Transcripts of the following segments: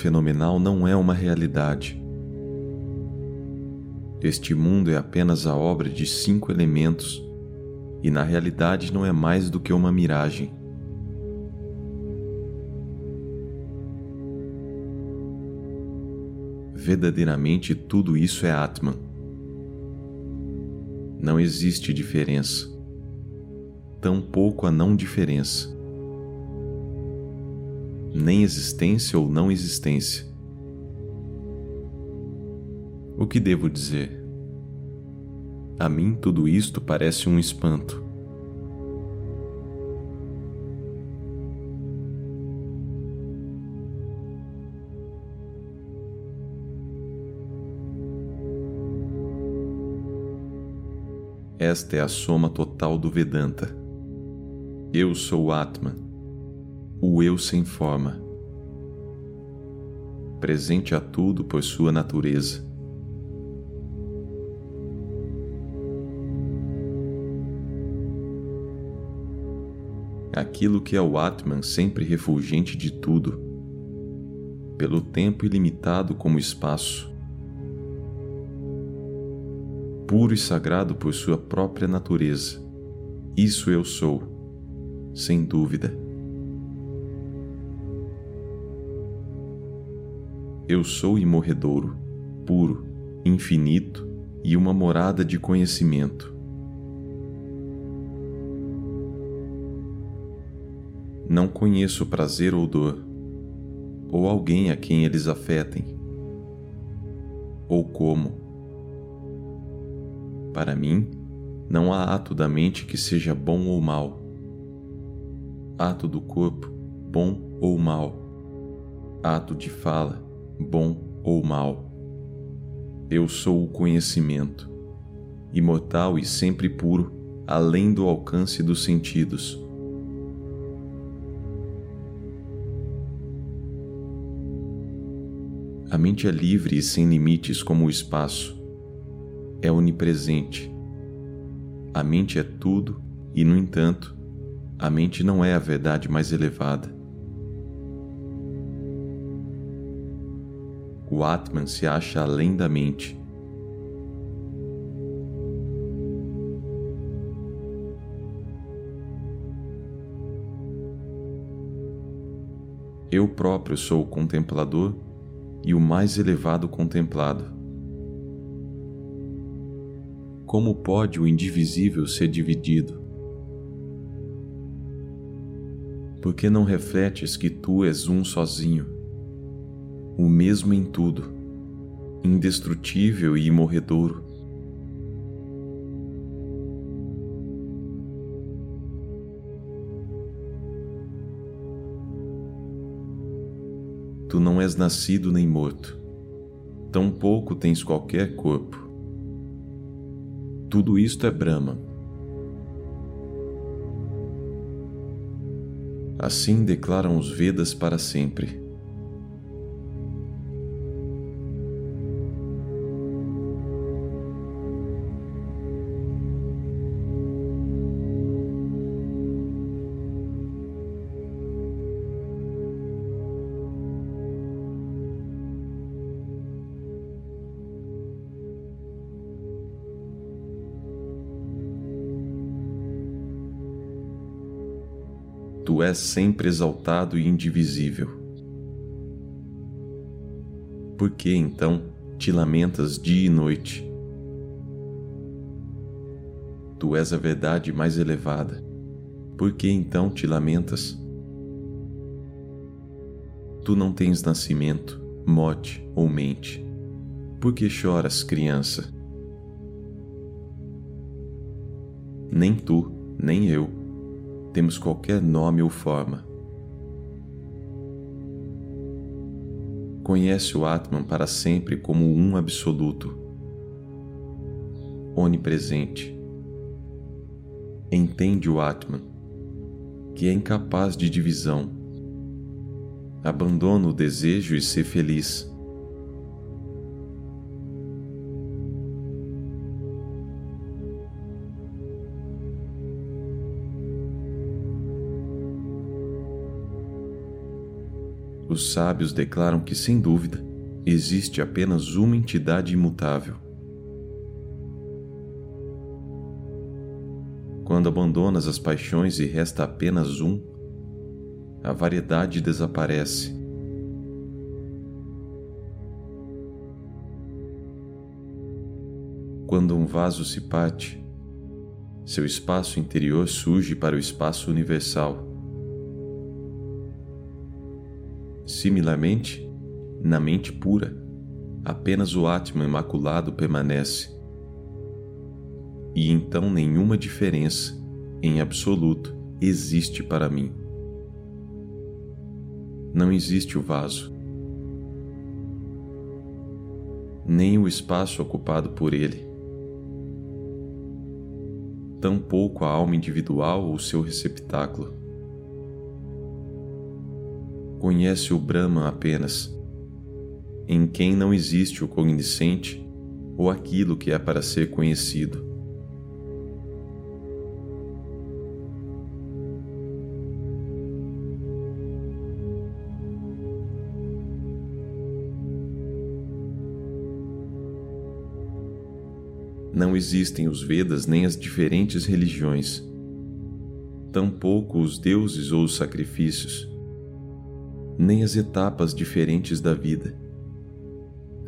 fenomenal não é uma realidade. Este mundo é apenas a obra de cinco elementos e na realidade não é mais do que uma miragem. Verdadeiramente tudo isso é Atman. Não existe diferença, tampouco a não diferença, nem existência ou não existência. O que devo dizer? A mim tudo isto parece um espanto. Esta é a soma total do Vedanta. Eu sou o Atman, o eu sem forma, presente a tudo por sua natureza. Aquilo que é o Atman sempre refulgente de tudo, pelo tempo ilimitado como espaço, puro e sagrado por sua própria natureza. Isso eu sou, sem dúvida. Eu sou imorredouro, puro, infinito e uma morada de conhecimento. Não conheço prazer ou dor, ou alguém a quem eles afetem, ou como para mim, não há ato da mente que seja bom ou mal. Ato do corpo, bom ou mal. Ato de fala, bom ou mal. Eu sou o conhecimento, imortal e sempre puro, além do alcance dos sentidos. A mente é livre e sem limites como o espaço é onipresente. A mente é tudo e, no entanto, a mente não é a verdade mais elevada. O Atman se acha além da mente. Eu próprio sou o contemplador e o mais elevado contemplado. Como pode o indivisível ser dividido? Por que não refletes que tu és um sozinho, o mesmo em tudo, indestrutível e imorredouro? Tu não és nascido nem morto, tampouco tens qualquer corpo tudo isto é Brahma. Assim declaram os Vedas para sempre. És sempre exaltado e indivisível. Por que então te lamentas dia e noite? Tu és a verdade mais elevada. Por que então te lamentas? Tu não tens nascimento, morte ou mente. Por que choras, criança? Nem tu, nem eu temos qualquer nome ou forma. Conhece o Atman para sempre como um absoluto, onipresente. Entende o Atman, que é incapaz de divisão. Abandona o desejo e ser feliz. Os sábios declaram que, sem dúvida, existe apenas uma entidade imutável. Quando abandonas as paixões e resta apenas um, a variedade desaparece. Quando um vaso se parte, seu espaço interior surge para o espaço universal. Similarmente, na mente pura, apenas o Atman imaculado permanece. E então nenhuma diferença, em absoluto, existe para mim. Não existe o vaso, nem o espaço ocupado por ele, tampouco a alma individual ou seu receptáculo. Conhece o Brahman apenas, em quem não existe o cognoscente ou aquilo que é para ser conhecido. Não existem os Vedas nem as diferentes religiões, tampouco os deuses ou os sacrifícios, nem as etapas diferentes da vida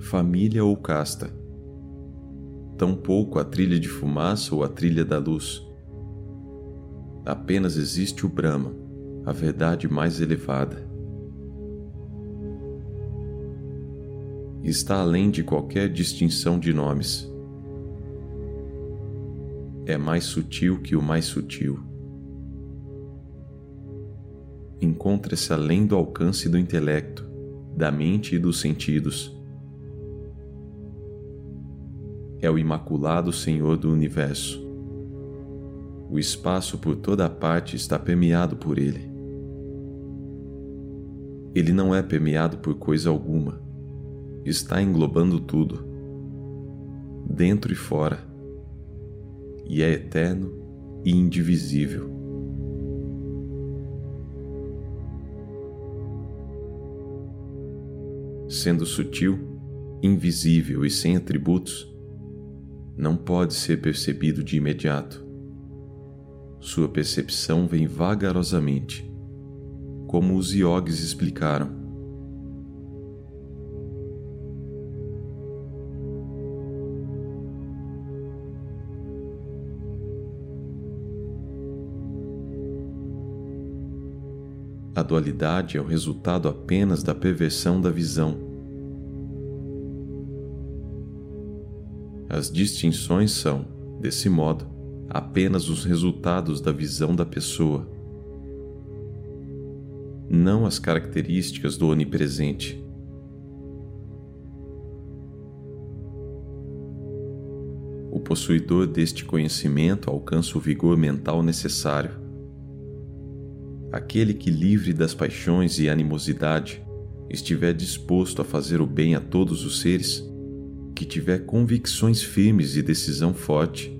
família ou casta. Tampouco a trilha de fumaça ou a trilha da luz. Apenas existe o Brahma, a verdade mais elevada. Está além de qualquer distinção de nomes. É mais sutil que o mais sutil. Encontra-se além do alcance do intelecto, da mente e dos sentidos é o Imaculado Senhor do Universo. O espaço por toda parte está permeado por ele. Ele não é permeado por coisa alguma, está englobando tudo, dentro e fora, e é eterno e indivisível. Sendo sutil, invisível e sem atributos, não pode ser percebido de imediato. Sua percepção vem vagarosamente, como os iogues explicaram. Dualidade é o resultado apenas da perversão da visão As distinções são, desse modo, apenas os resultados da visão da pessoa, não as características do onipresente. O possuidor deste conhecimento alcança o vigor mental necessário. Aquele que, livre das paixões e animosidade, estiver disposto a fazer o bem a todos os seres, que tiver convicções firmes e decisão forte,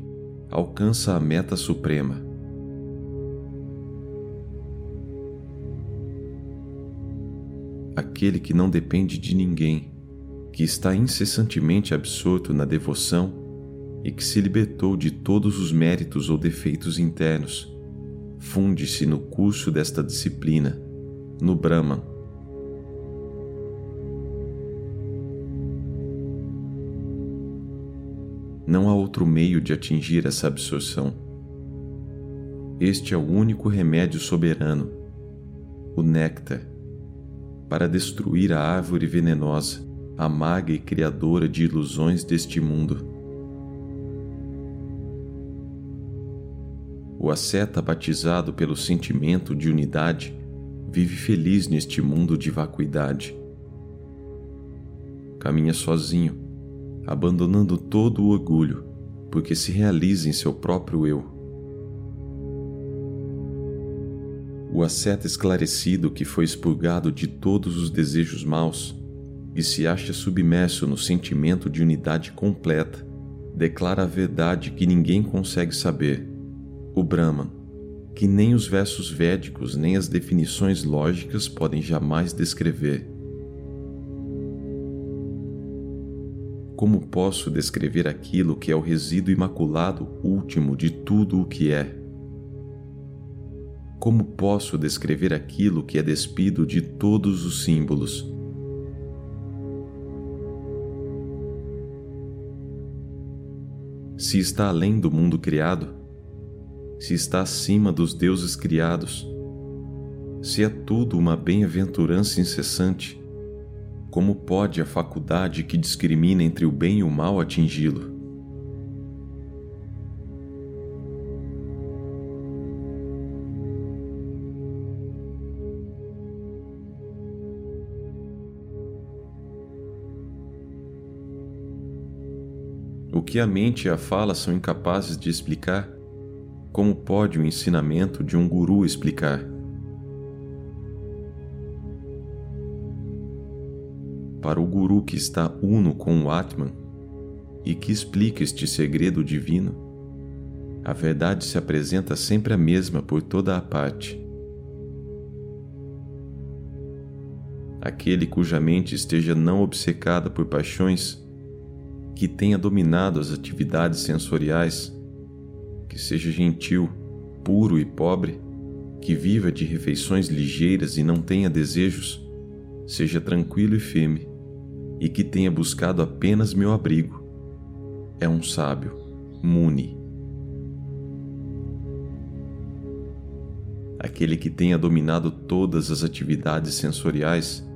alcança a meta suprema. Aquele que não depende de ninguém, que está incessantemente absorto na devoção e que se libertou de todos os méritos ou defeitos internos, funde-se no curso desta disciplina, no Brahman, Não há outro meio de atingir essa absorção. Este é o único remédio soberano, o néctar, para destruir a árvore venenosa, amarga e criadora de ilusões deste mundo. O asceta batizado pelo sentimento de unidade vive feliz neste mundo de vacuidade. Caminha sozinho abandonando todo o orgulho, porque se realiza em seu próprio eu. O asceta esclarecido que foi expurgado de todos os desejos maus e se acha submerso no sentimento de unidade completa, declara a verdade que ninguém consegue saber, o Brahman, que nem os versos védicos nem as definições lógicas podem jamais descrever. Como posso descrever aquilo que é o resíduo imaculado último de tudo o que é? Como posso descrever aquilo que é despido de todos os símbolos? Se está além do mundo criado, se está acima dos deuses criados, se é tudo uma bem-aventurança incessante, como pode a faculdade que discrimina entre o bem e o mal atingi-lo? O que a mente e a fala são incapazes de explicar, como pode o ensinamento de um guru explicar? Para o guru que está uno com o Atman e que explica este segredo divino, a verdade se apresenta sempre a mesma por toda a parte. Aquele cuja mente esteja não obcecada por paixões, que tenha dominado as atividades sensoriais, que seja gentil, puro e pobre, que viva de refeições ligeiras e não tenha desejos, seja tranquilo e firme, e que tenha buscado apenas meu abrigo. É um sábio, Muni. Aquele que tenha dominado todas as atividades sensoriais,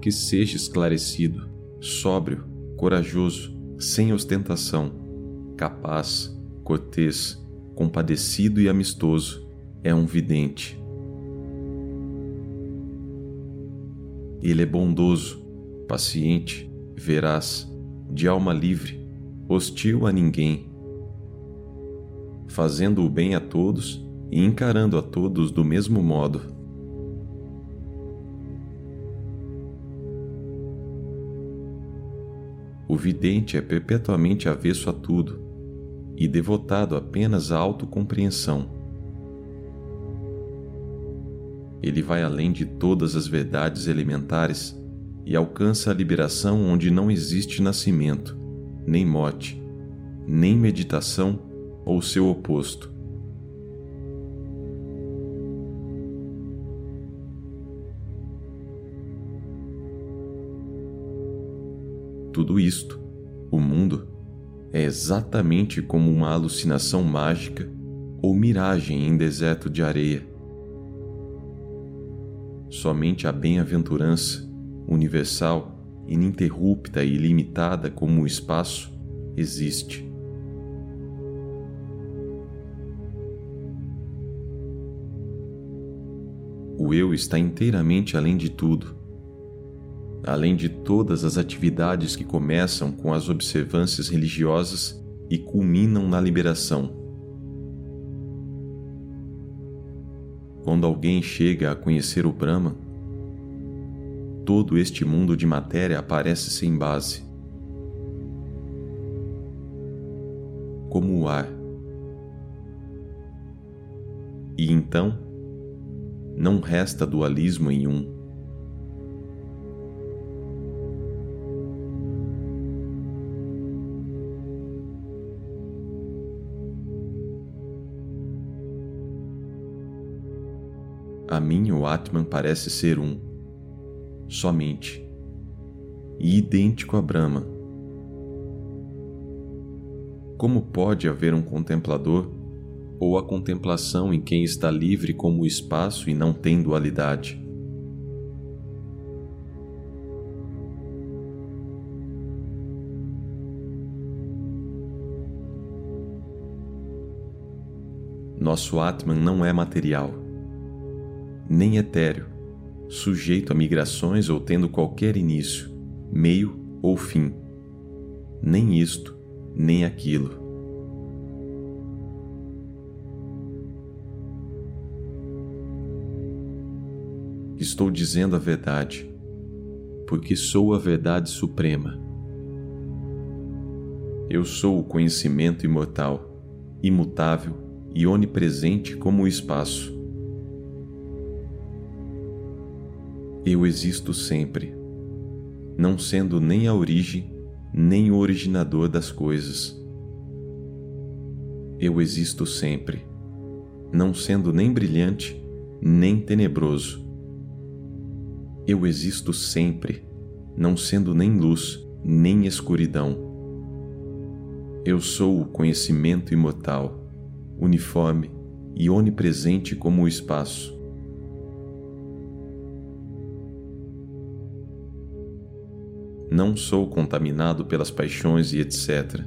que seja esclarecido, sóbrio, corajoso, sem ostentação, capaz, cortês, compadecido e amistoso, é um vidente. Ele é bondoso, paciente, veraz, de alma livre, hostil a ninguém, fazendo o bem a todos e encarando a todos do mesmo modo. O vidente é perpetuamente avesso a tudo e devotado apenas à autocompreensão. Ele vai além de todas as verdades elementares e alcança a liberação onde não existe nascimento, nem morte, nem meditação ou seu oposto. Tudo isto, o mundo, é exatamente como uma alucinação mágica ou miragem em deserto de areia. Somente a bem-aventurança, universal, ininterrupta e ilimitada como o espaço, existe. O eu está inteiramente além de tudo além de todas as atividades que começam com as observâncias religiosas e culminam na liberação. Quando alguém chega a conhecer o Brahman, todo este mundo de matéria aparece sem base, como o ar. E então, não resta dualismo em um. A mim o Atman parece ser um, somente, e idêntico a Brahma. Como pode haver um contemplador ou a contemplação em quem está livre como o espaço e não tem dualidade? Nosso Atman não é material nem etéreo, sujeito a migrações ou tendo qualquer início, meio ou fim. Nem isto, nem aquilo. Estou dizendo a verdade, porque sou a verdade suprema. Eu sou o conhecimento imortal, imutável e onipresente como o espaço. Eu existo sempre, não sendo nem a origem, nem o originador das coisas. Eu existo sempre, não sendo nem brilhante, nem tenebroso. Eu existo sempre, não sendo nem luz, nem escuridão. Eu sou o conhecimento imortal, uniforme e onipresente como o espaço. Não sou contaminado pelas paixões e etc.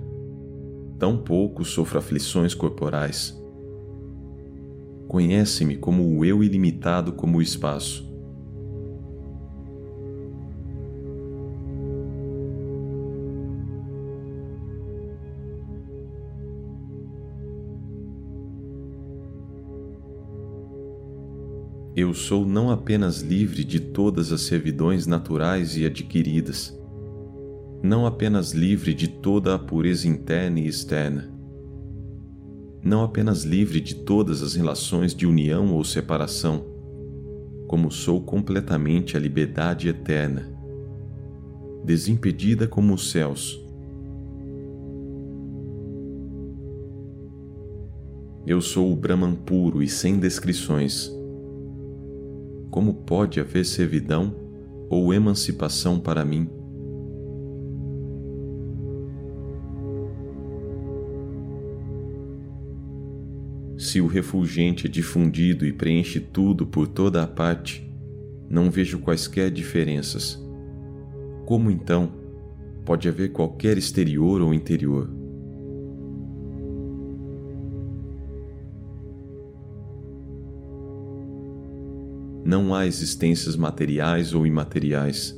Tampouco sofro aflições corporais. Conhece-me como o eu ilimitado como o espaço. Eu sou não apenas livre de todas as servidões naturais e adquiridas, não apenas livre de toda a pureza interna e externa, não apenas livre de todas as relações de união ou separação, como sou completamente a liberdade eterna, desimpedida como os céus. Eu sou o Brahman puro e sem descrições. Como pode haver servidão ou emancipação para mim? Se o refulgente é difundido e preenche tudo por toda a parte, não vejo quaisquer diferenças. Como então pode haver qualquer exterior ou interior? Não há existências materiais ou imateriais.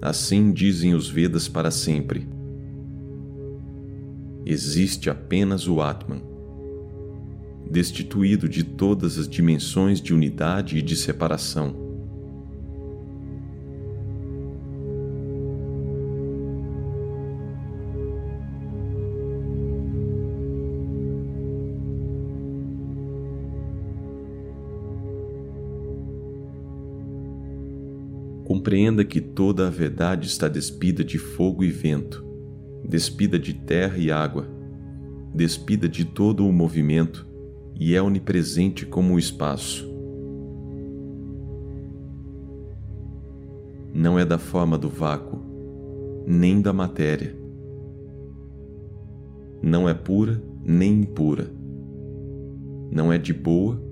Assim dizem os Vedas para sempre. Existe apenas o Atman destituído de todas as dimensões de unidade e de separação. Compreenda que toda a verdade está despida de fogo e vento, despida de terra e água, despida de todo o movimento e é onipresente como o espaço. Não é da forma do vácuo, nem da matéria. Não é pura nem impura. Não é de boa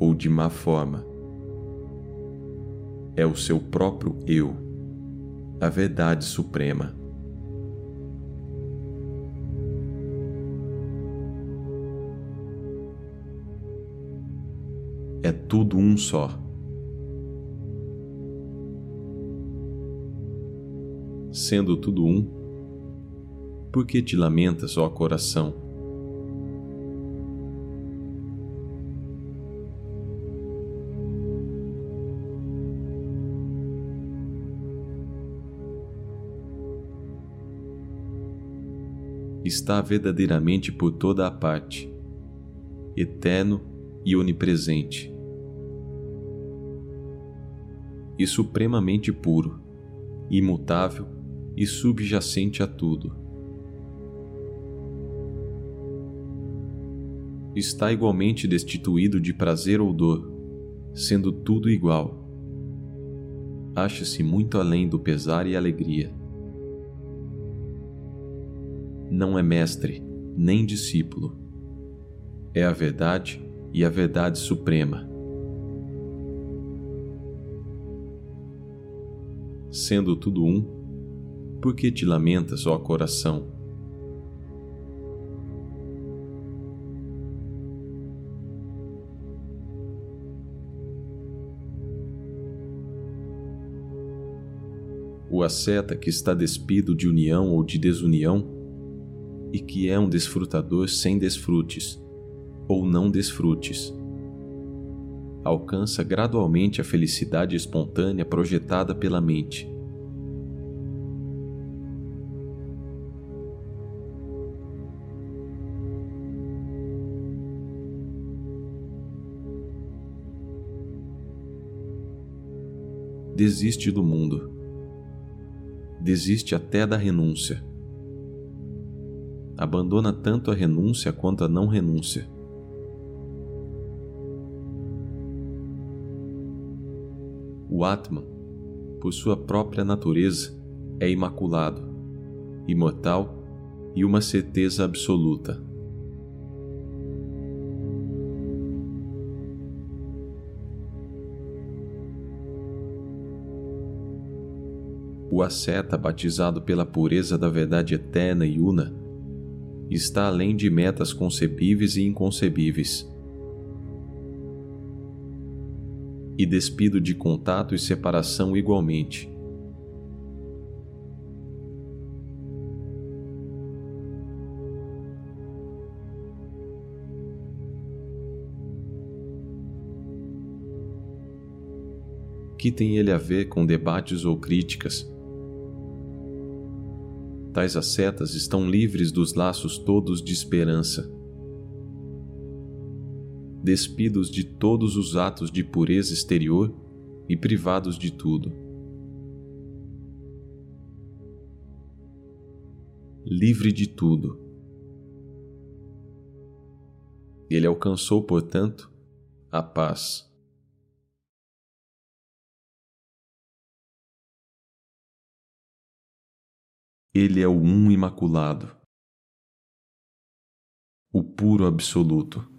ou de má forma. É o seu próprio eu, a verdade suprema. É tudo um só. Sendo tudo um, por que te lamentas, ó coração? Está verdadeiramente por toda a parte, eterno e onipresente e supremamente puro, imutável e subjacente a tudo. Está igualmente destituído de prazer ou dor, sendo tudo igual. Acha-se muito além do pesar e alegria. Não é mestre, nem discípulo. É a verdade e a verdade suprema sendo tudo um, por que te lamentas, ó coração? O asceta que está despido de união ou de desunião e que é um desfrutador sem desfrutes ou não desfrutes alcança gradualmente a felicidade espontânea projetada pela mente. Desiste do mundo. Desiste até da renúncia. Abandona tanto a renúncia quanto a não renúncia O Atman, por sua própria natureza, é imaculado, imortal e uma certeza absoluta. O asceta, batizado pela pureza da verdade eterna e una, está além de metas concebíveis e inconcebíveis. E despido de contato e separação igualmente. que tem ele a ver com debates ou críticas? Tais ascetas estão livres dos laços todos de esperança, despidos de todos os atos de pureza exterior e privados de tudo. Livre de tudo. Ele alcançou, portanto, a paz. Ele é o Um Imaculado, o puro absoluto.